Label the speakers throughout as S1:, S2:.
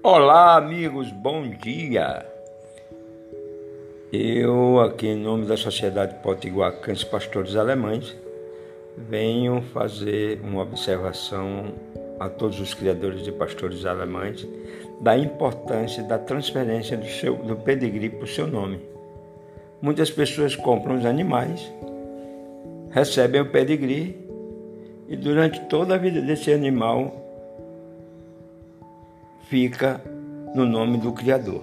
S1: Olá, amigos, bom dia. Eu, aqui em nome da Sociedade Potiguar Cães Pastores Alemães, venho fazer uma observação a todos os criadores de pastores alemães da importância da transferência do, seu, do pedigree para o seu nome. Muitas pessoas compram os animais, recebem o pedigree e durante toda a vida desse animal fica no nome do Criador.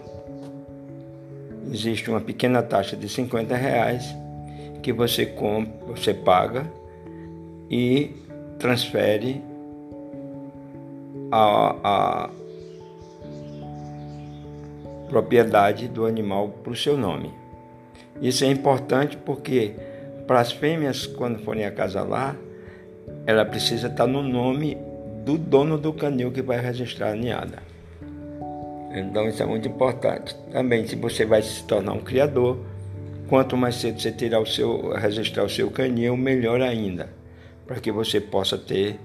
S1: Existe uma pequena taxa de 50 reais que você compra, você paga e transfere a, a propriedade do animal para o seu nome. Isso é importante porque para as fêmeas, quando forem acasalar, ela precisa estar no nome do dono do canil que vai registrar a ninhada. Então isso é muito importante. Também se você vai se tornar um criador, quanto mais cedo você tirar o seu, registrar o seu canil, melhor ainda, para que você possa ter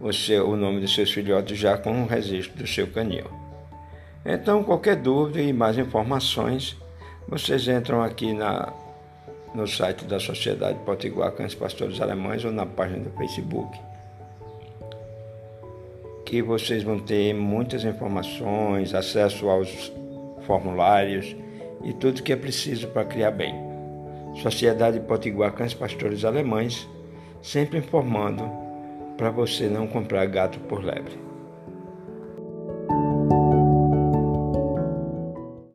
S1: o, seu, o nome dos seus filhotes já com o registro do seu canil. Então, qualquer dúvida e mais informações, vocês entram aqui na, no site da Sociedade Potiguar Cães Pastores Alemães ou na página do Facebook que vocês vão ter muitas informações, acesso aos formulários e tudo que é preciso para criar bem. Sociedade Potiguar Cães Pastores Alemães, sempre informando para você não comprar gato por lebre.